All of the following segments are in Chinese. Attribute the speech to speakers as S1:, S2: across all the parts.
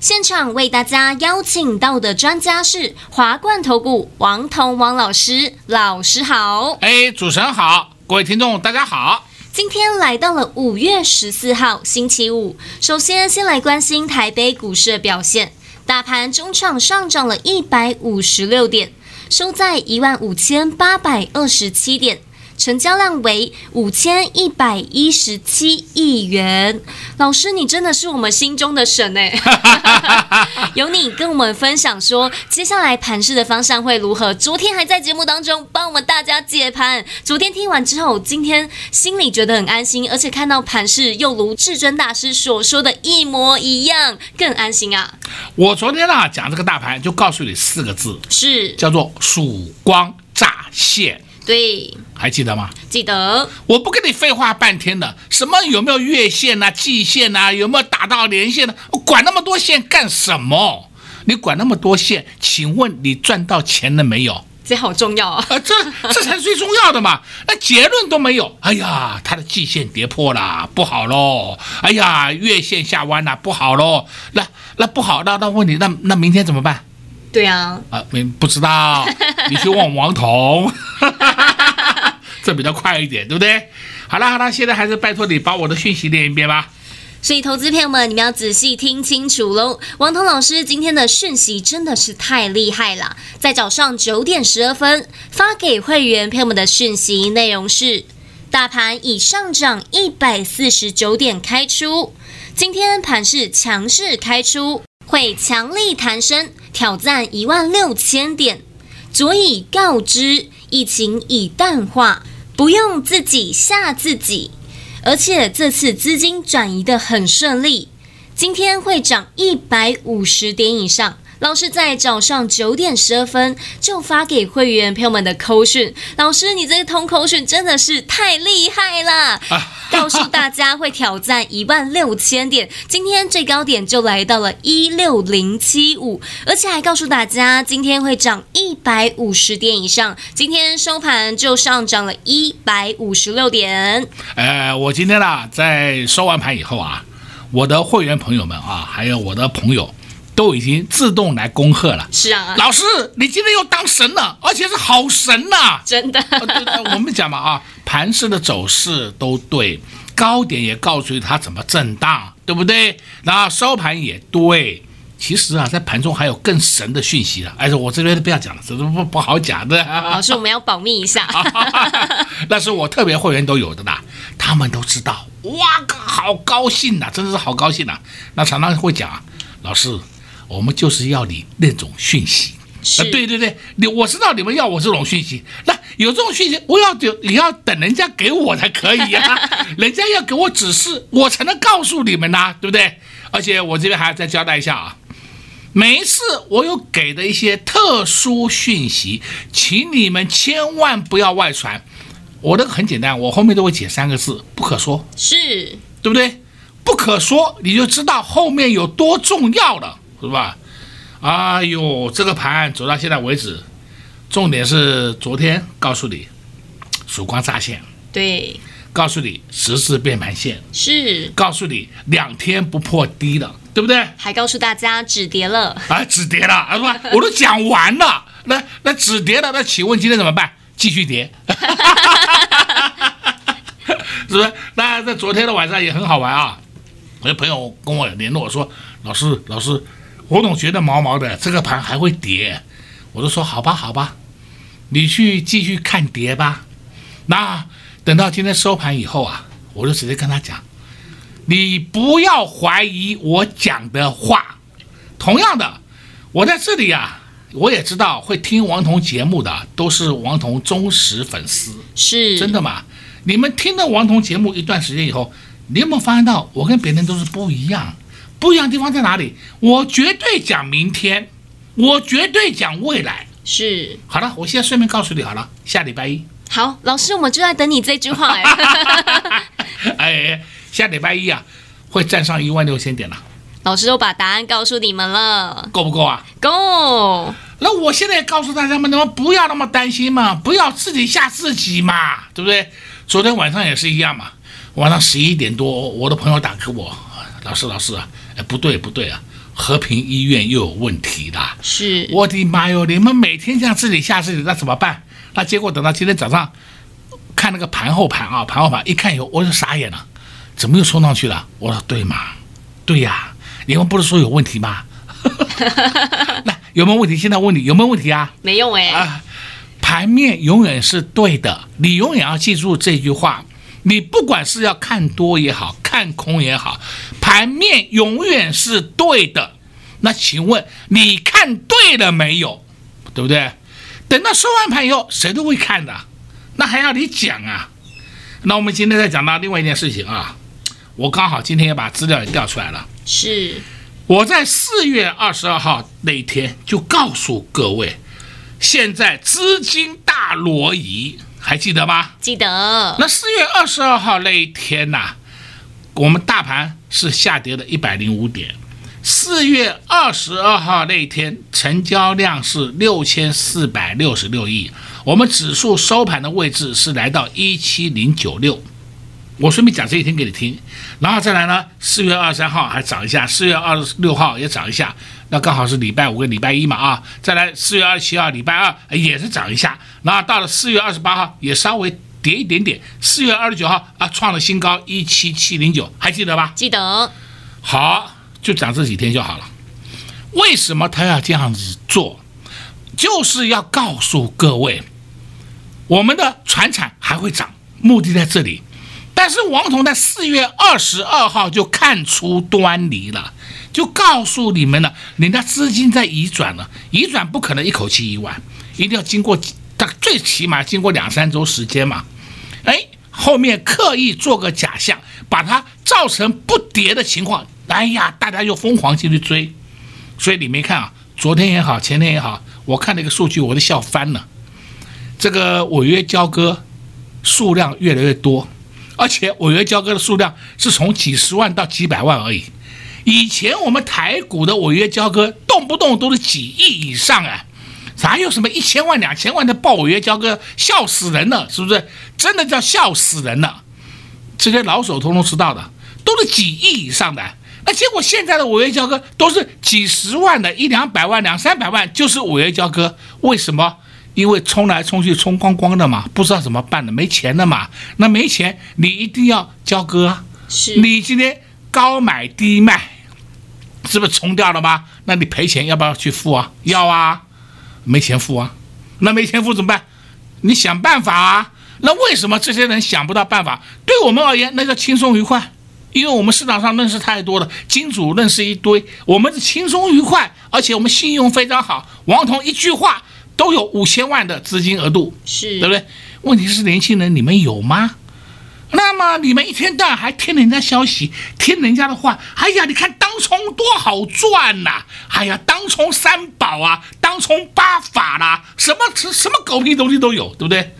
S1: 现场为大家邀请到的专家是华冠投顾王彤王老师，老师好。
S2: 哎，主持人好，各位听众大家好。
S1: 今天来到了五月十四号星期五，首先先来关心台北股市的表现，大盘中场上涨了一百五十六点，收在一万五千八百二十七点。成交量为五千一百一十七亿元，老师，你真的是我们心中的神哎！有你跟我们分享说，接下来盘势的方向会如何？昨天还在节目当中帮我们大家解盘，昨天听完之后，今天心里觉得很安心，而且看到盘势又如至尊大师所说的一模一样，更安心啊！
S2: 我昨天啊讲这个大盘，就告诉你四个字，
S1: 是
S2: 叫做曙光乍现。
S1: 对，
S2: 还记得吗？
S1: 记得。
S2: 我不跟你废话半天的，什么有没有月线啊、季线啊，有没有打到连线呢？我管那么多线干什么？你管那么多线，请问你赚到钱了没有？
S1: 这好重要啊！
S2: 啊，这这才是最重要的嘛。那结论都没有，哎呀，它的季线跌破了，不好喽。哎呀，月线下弯了，不好喽。那那不好，那那问你，那那明天怎么办？
S1: 对啊，
S2: 啊，没不知道，你去问王彤，这比较快一点，对不对？好了好了，现在还是拜托你把我的讯息念一遍吧。
S1: 所以，投资朋友们，你们要仔细听清楚喽。王彤老师今天的讯息真的是太厉害了，在早上九点十二分发给会员朋友们的讯息内容是：大盘已上涨一百四十九点开出，今天盘是强势开出。会强力弹升，挑战一万六千点。所以告知，疫情已淡化，不用自己吓自己。而且这次资金转移的很顺利，今天会涨一百五十点以上。老师在早上九点十二分就发给会员朋友们的口讯，老师，你这个通口讯真的是太厉害了！告诉大家会挑战一万六千点，今天最高点就来到了一六零七五，而且还告诉大家今天会涨一百五十点以上，今天收盘就上涨了一百五十六点。
S2: 呃，我今天呢，在收完盘以后啊，我的会员朋友们啊，还有我的朋友。都已经自动来恭贺了。
S1: 是啊，
S2: 老师，你今天又当神了，而且是好神呐、啊！
S1: 真的。
S2: 我们讲嘛啊，盘势的走势都对，高点也告诉你它怎么震荡，对不对？然后收盘也对。其实啊，在盘中还有更神的讯息了。哎，我这边都不要讲了，这都不不好讲的。
S1: 老师，我们要保密一下。
S2: 那是我特别会员都有的啦，他们都知道。哇，好高兴呐，真的是好高兴呐。那常常会讲啊，老师。我们就是要你那种讯息，啊，对对对，你我知道你们要我这种讯息，那有这种讯息，我要就你要等人家给我才可以啊，人家要给我指示，我才能告诉你们呐，对不对？而且我这边还要再交代一下啊，每一次我有给的一些特殊讯息，请你们千万不要外传。我这个很简单，我后面都会写三个字：不可说，
S1: 是
S2: 对不对？不可说，你就知道后面有多重要了。是吧？哎呦，这个盘走到现在为止，重点是昨天告诉你，曙光乍现，
S1: 对，
S2: 告诉你十字变盘线，
S1: 是，
S2: 告诉你两天不破低了，对不对？
S1: 还告诉大家止跌了，
S2: 啊，止跌了，是吧？我都讲完了，那那止跌了，那请问今天怎么办？继续跌，是不是？那在昨天的晚上也很好玩啊，我的朋友跟我联络说，老师，老师。我总觉得毛毛的，这个盘还会跌，我就说好吧，好吧，你去继续看跌吧。那等到今天收盘以后啊，我就直接跟他讲，你不要怀疑我讲的话。同样的，我在这里啊，我也知道会听王彤节目的都是王彤忠实粉丝，
S1: 是
S2: 真的吗？你们听了王彤节目一段时间以后，你有没有发现到我跟别人都是不一样？不一样的地方在哪里？我绝对讲明天，我绝对讲未来。
S1: 是。
S2: 好了，我现在顺便告诉你好了，下礼拜一。
S1: 好，老师，我们就在等你这句话
S2: 哎。哎，下礼拜一啊，会站上一万六千点了。
S1: 老师都把答案告诉你们了，
S2: 够不够啊？
S1: 够。
S2: 那我现在也告诉大家们，你们不要那么担心嘛，不要自己吓自己嘛，对不对？昨天晚上也是一样嘛，晚上十一点多，我的朋友打给我，老师，老师啊，哎，不对不对啊，和平医院又有问题了。
S1: 是，
S2: 我的妈哟，你们每天这样自己吓自己，那怎么办？那结果等到今天早上看那个盘后盘啊，盘后盘一看以后，我就傻眼了，怎么又冲上去了？我说对嘛，对呀。你们不是说有问题吗？那有没有问题？现在问你有没有问题啊？
S1: 没用哎。
S2: 啊，盘面永远是对的，你永远要记住这句话。你不管是要看多也好看空也好，盘面永远是对的。那请问你看对了没有？对不对？等到收完盘以后，谁都会看的，那还要你讲啊？那我们今天再讲到另外一件事情啊。我刚好今天也把资料也调出来了。
S1: 是，
S2: 我在四月二十二号那一天就告诉各位，现在资金大挪移，还记得吗？
S1: 记得。
S2: 那四月二十二号那一天呐、啊，我们大盘是下跌了一百零五点。四月二十二号那一天，成交量是六千四百六十六亿，我们指数收盘的位置是来到一七零九六。我顺便讲这一天给你听，然后再来呢，四月二十三号还涨一下，四月二十六号也涨一下，那刚好是礼拜五跟礼拜一嘛啊，再来四月二十七号礼拜二也是涨一下，然后到了四月二十八号也稍微跌一点点，四月二十九号啊创了新高一七七零九，还记得吧？
S1: 记得。
S2: 好，就讲这几天就好了。为什么他要这样子做？就是要告诉各位，我们的船产还会涨，目的在这里。但是王彤在四月二十二号就看出端倪了，就告诉你们了，人家资金在移转了，移转不可能一口气移完，一定要经过大最起码经过两三周时间嘛。哎，后面刻意做个假象，把它造成不跌的情况，哎呀，大家又疯狂进去追，所以你没看啊，昨天也好，前天也好，我看那个数据我都笑翻了，这个违约交割数量越来越多。而且违约交割的数量是从几十万到几百万而已。以前我们台股的违约交割动不动都是几亿以上啊，哪有什么一千万、两千万的报违约交割，笑死人了，是不是？真的叫笑死人了。这些老手通通知道的，都是几亿以上的。那结果现在的违约交割都是几十万的，一两百万、两三百万就是违约交割，为什么？因为冲来冲去冲光光的嘛，不知道怎么办的，没钱了嘛。那没钱，你一定要交割啊。
S1: 是
S2: 你今天高买低卖，是不是冲掉了吗？那你赔钱要不要去付啊？要啊，没钱付啊。那没钱付怎么办？你想办法啊。那为什么这些人想不到办法？对我们而言，那叫轻松愉快，因为我们市场上认识太多了，金主认识一堆，我们是轻松愉快，而且我们信用非常好。王彤一句话。都有五千万的资金额度，
S1: 是
S2: 对不对？问题是年轻人，你们有吗？那么你们一天到晚还听人家消息，听人家的话，哎呀，你看当冲多好赚呐！哎呀，当冲三宝啊，当冲八法啦，什么什么狗屁东西都有，对不对？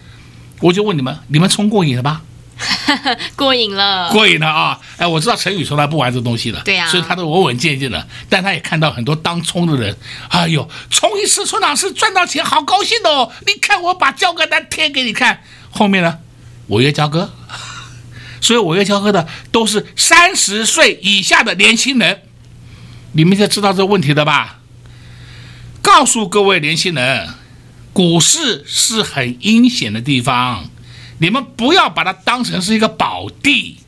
S2: 我就问你们，你们冲过瘾了吧？
S1: 过瘾了，
S2: 过瘾了啊！哎，我知道陈宇从来不玩这东西的，
S1: 对呀、啊，
S2: 所以他都稳稳健健的。但他也看到很多当冲的人，哎呦，冲一次冲两次赚到钱，好高兴的哦！你看我把交割单贴给你看，后面呢，违约交割，所以违约交割的都是三十岁以下的年轻人，你们就知道这个问题的吧？告诉各位年轻人，股市是很阴险的地方。你们不要把它当成是一个宝地，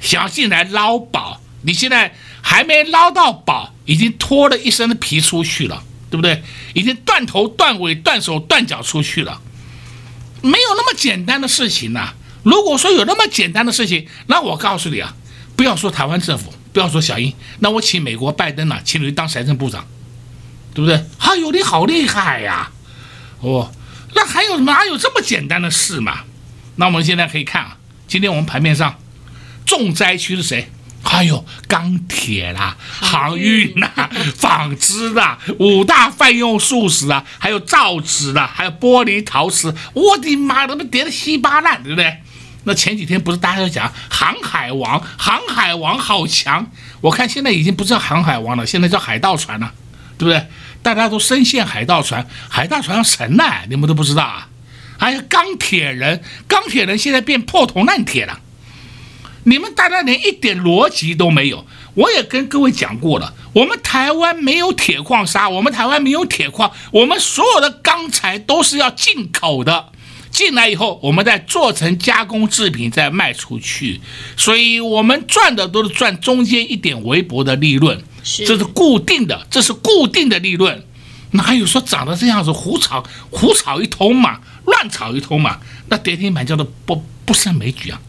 S2: 想要进来捞宝。你现在还没捞到宝，已经脱了一身的皮出去了，对不对？已经断头断尾、断手断脚出去了，没有那么简单的事情呐、如果说有那么简单的事情，那我告诉你啊，不要说台湾政府，不要说小英，那我请美国拜登啊，请你当财政部长，对不对？哎呦，你好厉害呀！哦，那还有哪有这么简单的事嘛？那我们现在可以看啊，今天我们盘面上重灾区是谁？还有钢铁啦、航运啦、纺织啦，五大泛用素食啊，还有造纸啦，还有玻璃陶瓷，我的妈，都被跌的稀巴烂，对不对？那前几天不是大家都讲航海王，航海王好强，我看现在已经不叫航海王了，现在叫海盗船了，对不对？大家都深陷海盗船，海盗船要沉呢，你们都不知道啊？还有钢铁人，钢铁人现在变破铜烂铁了。你们大家连一点逻辑都没有。我也跟各位讲过了，我们台湾没有铁矿砂，我们台湾没有铁矿，我们所有的钢材都是要进口的。进来以后，我们再做成加工制品，再卖出去。所以，我们赚的都是赚中间一点微薄的利润，这是固定的，这是固定的利润。哪有说长得这样子胡炒胡炒一通嘛，乱炒一通嘛？那跌停板叫做不不胜枚举啊！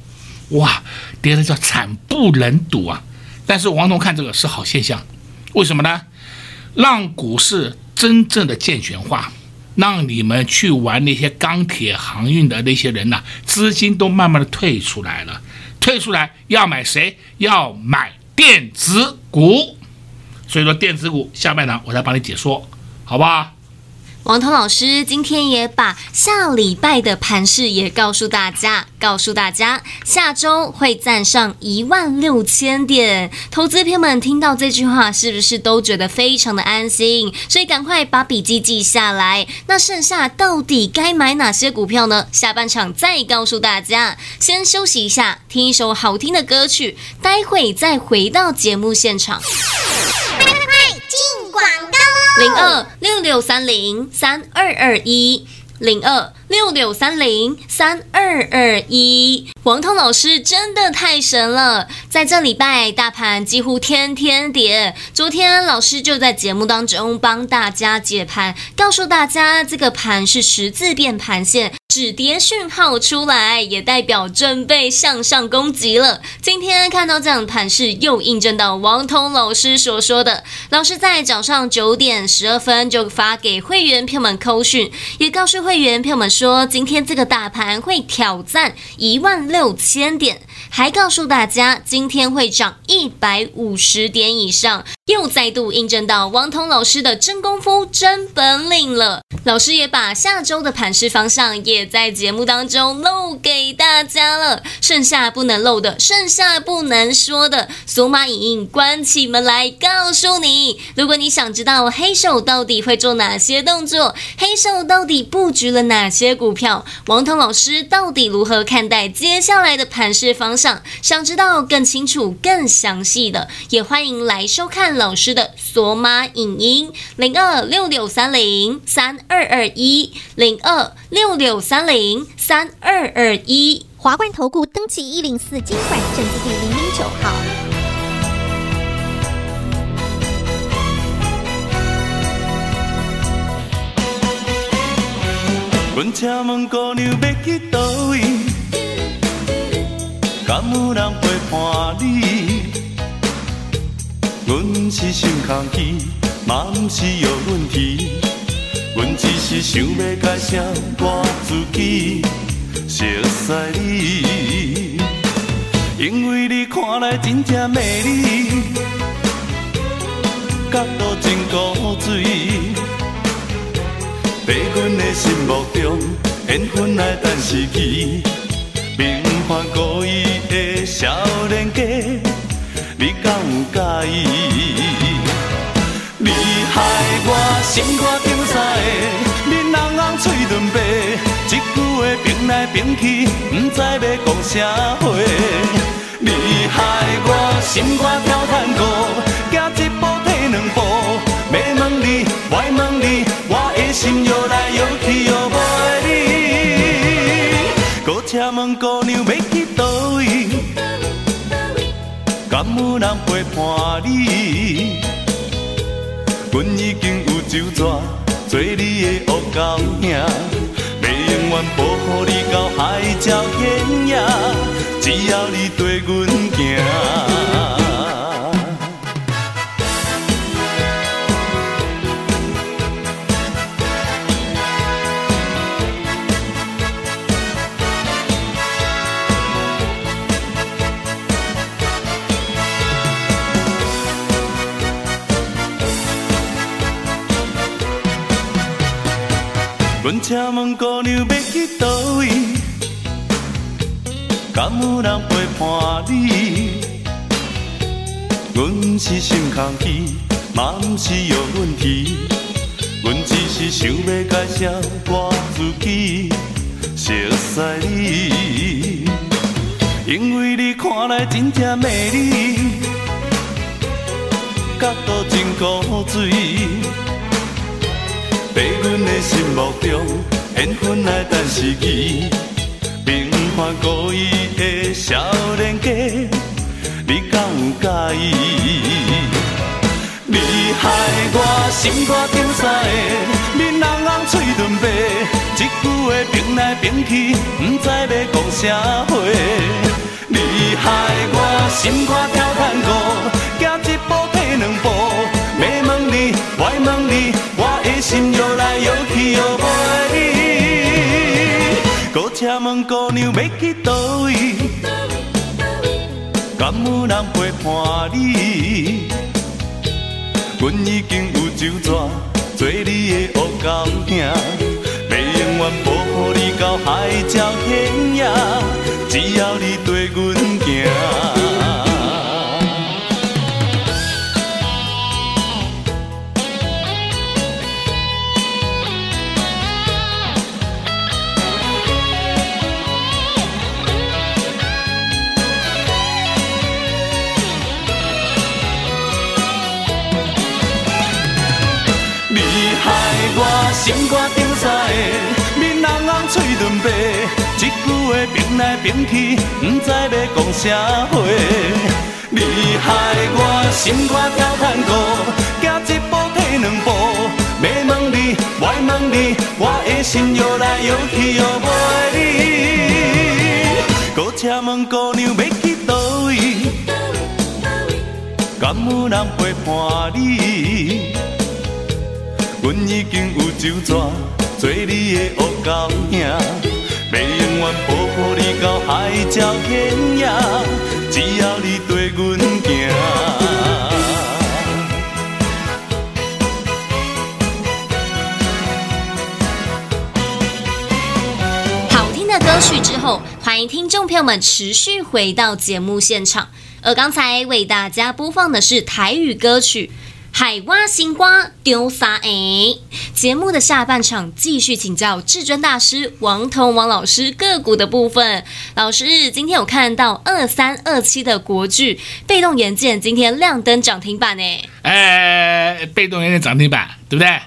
S2: 哇，跌的叫惨不忍睹啊！但是王彤看这个是好现象，为什么呢？让股市真正的健全化，让你们去玩那些钢铁航运的那些人呐、资金都慢慢的退出来了。退出来要买谁？要买电子股。所以说电子股下半场我再帮你解说，好吧？
S1: 王彤老师今天也把下礼拜的盘势也告诉大家，告诉大家下周会站上一万六千点。投资朋友们听到这句话，是不是都觉得非常的安心？所以赶快把笔记记下来。那剩下到底该买哪些股票呢？下半场再告诉大家。先休息一下，听一首好听的歌曲，待会再回到节目现场。
S3: 快快快进广告！
S1: 零二六六三零三二二一，零二六六三零三二二一。王通老师真的太神了，在这礼拜大盘几乎天天跌。昨天老师就在节目当中帮大家解盘，告诉大家这个盘是十字变盘线。止跌讯号出来，也代表准备向上攻击了。今天看到这样的盘势，又印证到王通老师所说的。老师在早上九点十二分就发给会员朋友们扣讯，也告诉会员朋友们说，今天这个大盘会挑战一万六千点。还告诉大家，今天会涨一百五十点以上，又再度印证到王彤老师的真功夫、真本领了。老师也把下周的盘势方向也在节目当中露给大家了。剩下不能漏的，剩下不能说的，索马影音关起门来告诉你。如果你想知道黑手到底会做哪些动作，黑手到底布局了哪些股票，王彤老师到底如何看待接下来的盘势方向？想知道更清楚、更详细的，也欢迎来收看老师的索马影音零二六六三零三二二一零二六六三零三二二一
S3: 华冠投顾登记一零四金管证字第零零九号。
S4: 敢有人陪伴你？阮是心空虚，嘛毋是有问题。阮只是想要解释我自己，熟悉你。因为你看来真正美丽，角度真古锥，在阮的心目中，缘分爱等时期。平凡故意的少年家，你敢有介意？你害我心肝疼痛的，面红红嘴唇白，一句话拼来拼去，不知要讲啥话。你害我心肝跳探戈，行一步退两步，要问你，爱问你，我的心摇来摇去又无爱你。阁请问姑娘要去佗位？敢有人陪伴你？阮已经有酒桌，做你的乌狗兄，要永远保护你到海角天涯，只要你跟阮行。阮请问姑娘要去倒位？敢有人陪伴你？阮是心空虚，嘛毋是有问题。阮只是想要介绍我自己，熟悉你，因为你看来真正美丽，角度真古锥。在阮的心目中，缘分来等时机，平凡故意的少年家，你敢有介意？你害我心肝顶三个，面红红嘴唇白，一句话拼来拼去，不知要讲啥话。你害我心肝跳探戈，行一步退两步，要问你，爱问你。心摇来摇去又袂离，阁请问姑娘要去倒位？敢有人陪伴你？阮已经有酒桌，做你的乌狗兄，要永远保护你到海角天涯，只要你跟阮行。嘴唇白，一句话变来变去，不知要讲啥话。你害我心肝跳探戈，行一步退两步，要问你，我问你，我的心摇来摇去摇袂离。搁请问姑娘要去倒位？敢有人陪伴你？阮已经有酒醉，做你的恶狗兄，要永远保护你到海角天涯，只要你对阮行。
S1: 好听的歌曲之后，欢迎听众朋友们持续回到节目现场。而刚才为大家播放的是台语歌曲。海蛙心瓜丢三个，节目的下半场继续请教至尊大师王彤王老师个股的部分。老师，今天有看到二三二七的国巨被动元件今天亮灯涨停板呢？
S2: 哎，被动元件涨停板，对不对？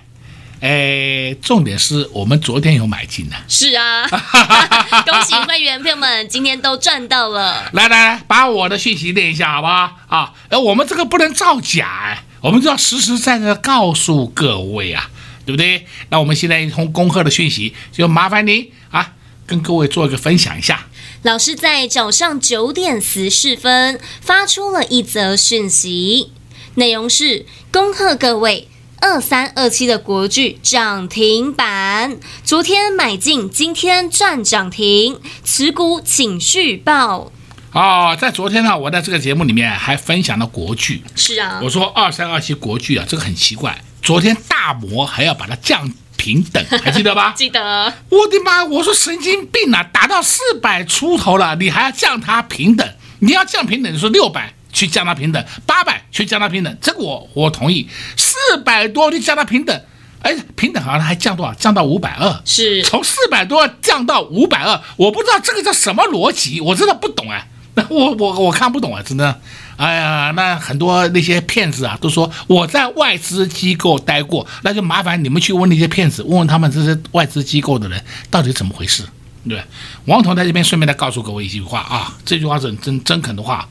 S2: 哎，重点是我们昨天有买进的。
S1: 是啊，恭喜会员朋友们今天都赚到了。
S2: 来来来，把我的讯息念一下，好不好？啊，哎，我们这个不能造假哎。我们就要实实在在的告诉各位啊，对不对？那我们现在一通恭贺的讯息，就麻烦您啊，跟各位做一个分享一下。
S1: 老师在早上九点十四分发出了一则讯息，内容是恭贺各位二三二七的国剧涨停板，昨天买进，今天赚涨停，持股请续报。
S2: 哦，在昨天呢，我在这个节目里面还分享了国剧。
S1: 是啊，
S2: 我说二三二七国剧啊，这个很奇怪，昨天大摩还要把它降平等，还记得吧？
S1: 记得。
S2: 我的妈！我说神经病啊，打到四百出头了，你还要降它平等？你要降平等，你说六百去降它平等，八百去降它平等，这个我我同意。四百多去降它平等，哎，平等好像还降多少？降到五百二。
S1: 是。从
S2: 四百多降到五百二，我不知道这个叫什么逻辑，我真的不懂哎。那我我我看不懂啊，真的，哎呀，那很多那些骗子啊，都说我在外资机构待过，那就麻烦你们去问那些骗子，问问他们这些外资机构的人到底怎么回事，对？王彤在这边顺便再告诉各位一句话啊，这句话是很真真肯的话，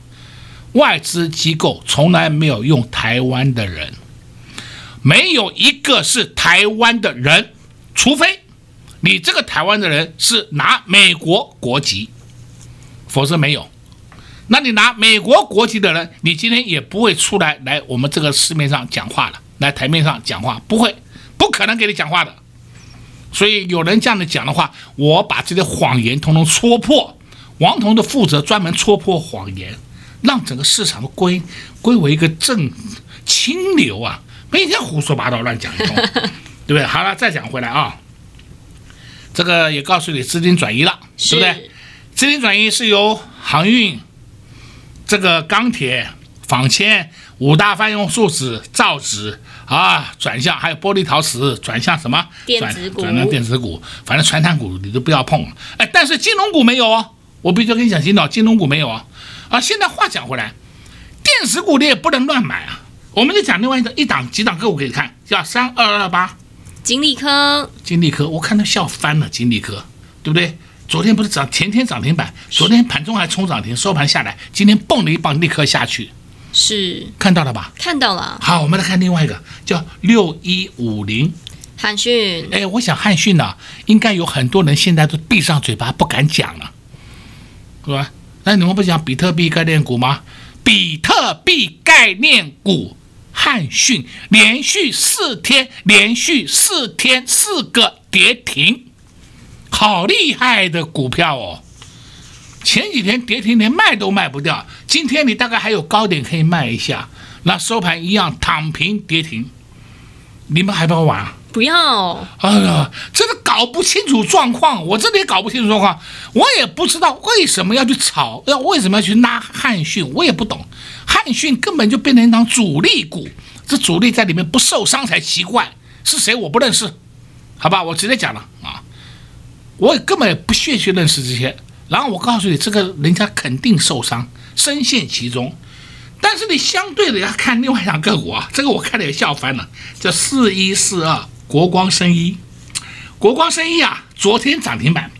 S2: 外资机构从来没有用台湾的人，没有一个是台湾的人，除非你这个台湾的人是拿美国国籍，否则没有。那你拿美国国籍的人，你今天也不会出来来我们这个市面上讲话了，来台面上讲话不会，不可能给你讲话的。所以有人这样的讲的话，我把这些谎言统统戳破。王彤的负责专门戳破谎言，让整个市场归归为一个正清流啊，每天胡说八道乱讲一通，对不对？好了，再讲回来啊，这个也告诉你资金转移了，对不对？资金转移是由航运、这个钢铁、纺纤五大泛用树脂、造纸啊转向，还有玻璃陶瓷转向什么？
S1: 电子股
S2: 转转向电子股，反正传产股你都不要碰。哎，但是金融股没有哦，我必须跟你讲，金导金融股没有啊。啊，现在话讲回来，电子股你也不能乱买啊。我们就讲另外一个一档几档个股给你看，叫三二二八，
S1: 金利科，
S2: 金利科，我看他笑翻了，金利科，对不对？昨天不是涨，前天涨停板，昨天盘中还冲涨停，收盘下来，今天蹦了一棒立刻下去，
S1: 是
S2: 看到了吧？
S1: 看到了，
S2: 好，我们来看另外一个叫六一五零，
S1: 汉讯，
S2: 哎，我想汉讯呢，应该有很多人现在都闭上嘴巴不敢讲了，是吧？那你们不讲比特币概念股吗？比特币概念股。汉讯连续四天，连续四天四个跌停，好厉害的股票哦！前几天跌停连卖都卖不掉，今天你大概还有高点可以卖一下，那收盘一样躺平跌停，你们还不要玩啊？
S1: 不要！
S2: 哎呀，真的搞不清楚状况，我真的也搞不清楚状况，我也不知道为什么要去炒，要为什么要去拉汉讯，我也不懂。汉讯根本就变成一张主力股，这主力在里面不受伤才奇怪。是谁我不认识，好吧，我直接讲了啊，我也根本也不屑去认识这些。然后我告诉你，这个人家肯定受伤，深陷其中。但是你相对的要看另外一档个股啊，这个我看了也笑翻了，叫四一四二国光生医，国光生医啊，昨天涨停板。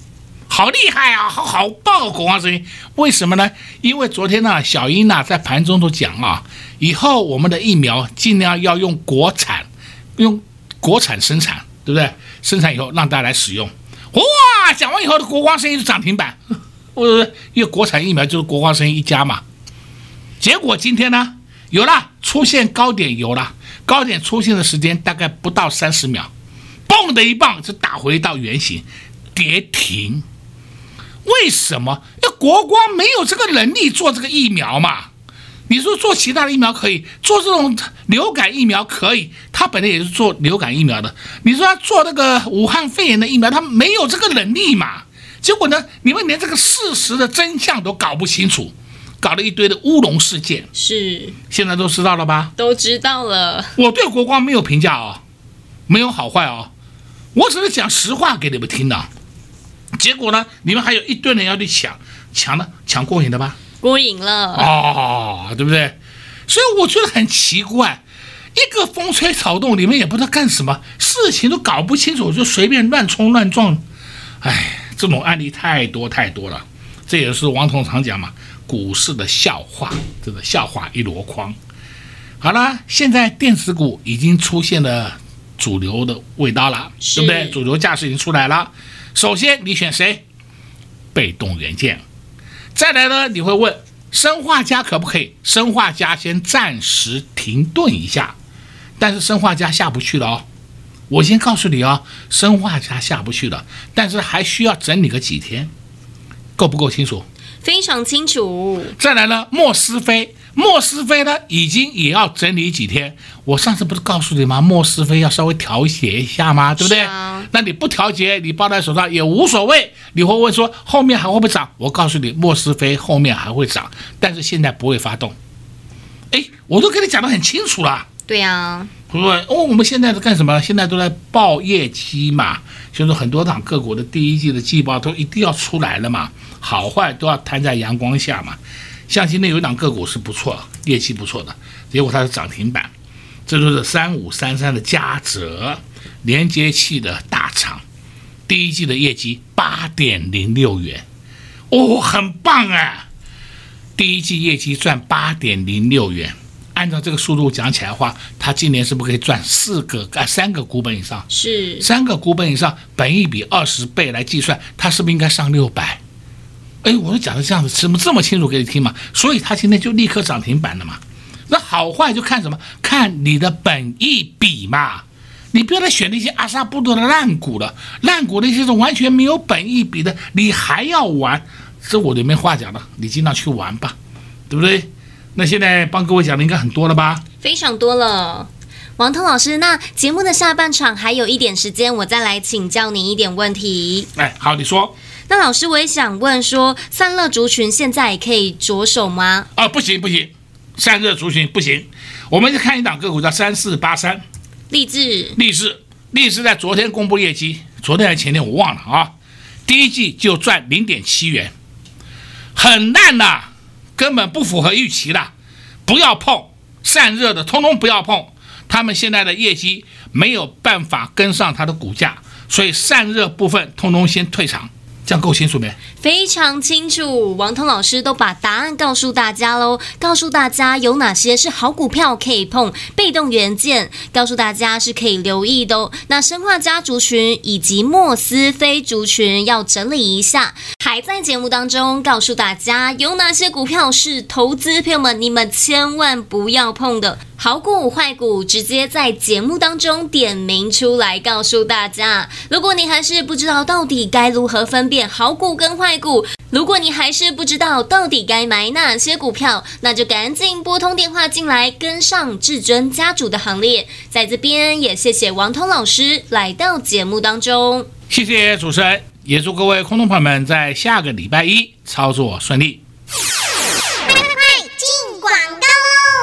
S2: 好厉害啊，好好爆国光生医，为什么呢？因为昨天呢，小英呢在盘中都讲啊，以后我们的疫苗尽量要用国产，用国产生产，对不对？生产以后让大家来使用。哇，讲完以后的国光生意就涨停板，我因为国产疫苗就是国光生意一家嘛。结果今天呢，有了出现高点，有了高点出现的时间大概不到三十秒，嘣的一棒就打回到原形，跌停。为什么？因为国光没有这个能力做这个疫苗嘛？你说做其他的疫苗可以，做这种流感疫苗可以，他本来也是做流感疫苗的。你说他做那个武汉肺炎的疫苗，他没有这个能力嘛？结果呢，你们连这个事实的真相都搞不清楚，搞了一堆的乌龙事件。
S1: 是，
S2: 现在都知道了吧？
S1: 都知道了。
S2: 我对国光没有评价哦，没有好坏哦，我只是讲实话给你们听的。结果呢？你们还有一堆人要去抢，抢呢？抢过瘾的吧？
S1: 过瘾了
S2: 哦，对不对？所以我觉得很奇怪，一个风吹草动，你们也不知道干什么，事情都搞不清楚，就随便乱冲乱撞。哎，这种案例太多太多了。这也是王彤常讲嘛，股市的笑话，这个笑话一箩筐。好了，现在电子股已经出现了主流的味道了，对不对？主流架势已经出来了。首先，你选谁？被动元件。再来呢，你会问生化家可不可以？生化家先暂时停顿一下，但是生化家下不去了哦。我先告诉你哦，生化家下不去了，但是还需要整理个几天，够不够清楚？
S1: 非常清楚。
S2: 再来呢，莫斯菲。莫斯菲呢，已经也要整理几天。我上次不是告诉你吗？莫斯菲要稍微调节一下吗？对不对？
S1: 啊、
S2: 那你不调节，你抱在手上也无所谓。你会问说后面还会不会涨？我告诉你，莫斯菲后面还会涨，但是现在不会发动。哎，我都跟你讲得很清楚了。
S1: 对呀、啊，
S2: 不是哦，我们现在在干什么？现在都在报业绩嘛，就是很多档个股的第一季的季报都一定要出来了嘛，好坏都要摊在阳光下嘛。像今天有一档个股是不错，业绩不错的，结果它是涨停板，这就是三五三三的嘉泽连接器的大厂，第一季的业绩八点零六元，哦，很棒啊！第一季业绩赚八点零六元，按照这个速度讲起来的话，它今年是不是可以赚四个啊三个股本以上？
S1: 是
S2: 三个股本以上，本一比二十倍来计算，它是不是应该上六百？哎，我都讲的这样子，怎么这么清楚给你听嘛？所以它今天就立刻涨停板了嘛。那好坏就看什么？看你的本意比嘛。你不要再选那些阿萨布多的烂股了，烂股那些是完全没有本意比的，你还要玩？这我就没话讲了，你尽量去玩吧，对不对？那现在帮各位讲的应该很多了吧？
S1: 非常多了。王通老师，那节目的下半场还有一点时间，我再来请教你一点问题。
S2: 哎，好，你说。
S1: 那老师，我也想问说，散热族群现在可以着手吗？
S2: 啊，不行不行，散热族群不行。我们去看一档个股叫三四八三，
S1: 励志，
S2: 励志，励志在昨天公布业绩，昨天还是前天我忘了啊。第一季就赚零点七元，很烂呐，根本不符合预期的，不要碰散热的，通通不要碰。他们现在的业绩没有办法跟上它的股价，所以散热部分通通先退场。这样够清楚没？
S1: 非常清楚，王通老师都把答案告诉大家喽，告诉大家有哪些是好股票可以碰，被动元件，告诉大家是可以留意的哦。那生化家族群以及莫斯菲族群要整理一下，还在节目当中告诉大家有哪些股票是投资朋友们你们千万不要碰的。好股坏股直接在节目当中点名出来告诉大家。如果你还是不知道到底该如何分辨好股跟坏股，如果你还是不知道到底该买哪些股票，那就赶紧拨通电话进来跟上至尊家族的行列。在这边也谢谢王通老师来到节目当中，
S2: 谢谢主持人，也祝各位空洞朋友们在下个礼拜一操作顺利。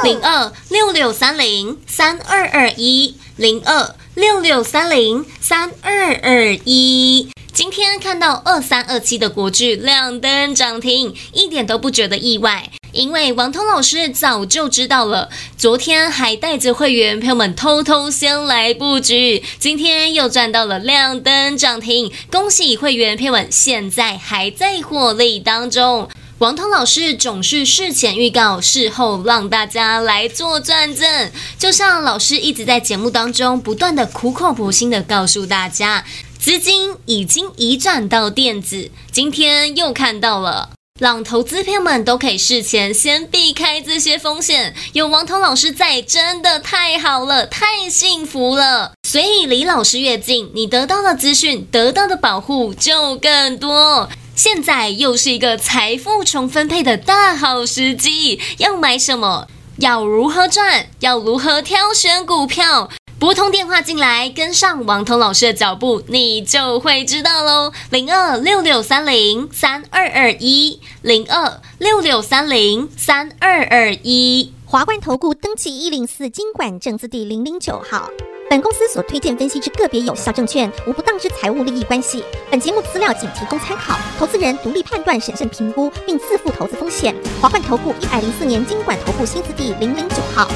S1: 零二六六三零三二二一，零二六六三零三二二一。今天看到二三二七的国巨亮灯涨停，一点都不觉得意外，因为王通老师早就知道了，昨天还带着会员朋友们偷偷先来布局，今天又赚到了亮灯涨停，恭喜会员朋友们，现在还在获利当中。王通老师总是事前预告，事后让大家来做转正。就像老师一直在节目当中不断的苦口婆心的告诉大家，资金已经移转到电子，今天又看到了，让投资朋友们都可以事前先避开这些风险。有王通老师在，真的太好了，太幸福了。所以离老师越近，你得到的资讯、得到的保护就更多。现在又是一个财富重分配的大好时机，要买什么？要如何赚？要如何挑选股票？拨通电话进来，跟上王通老师的脚步，你就会知道喽。零二六六三零三二二一，零二六六三零三二二一，
S3: 华冠投顾登记一零四金管证字第零零九号。本公司所推荐分析之个别有效证券，无不当之财务利益关系。本节目资料仅提供参考，投资人独立判断、审慎评估，并自负投资风险。华冠投顾一百零四年金管投顾新字第零零九号。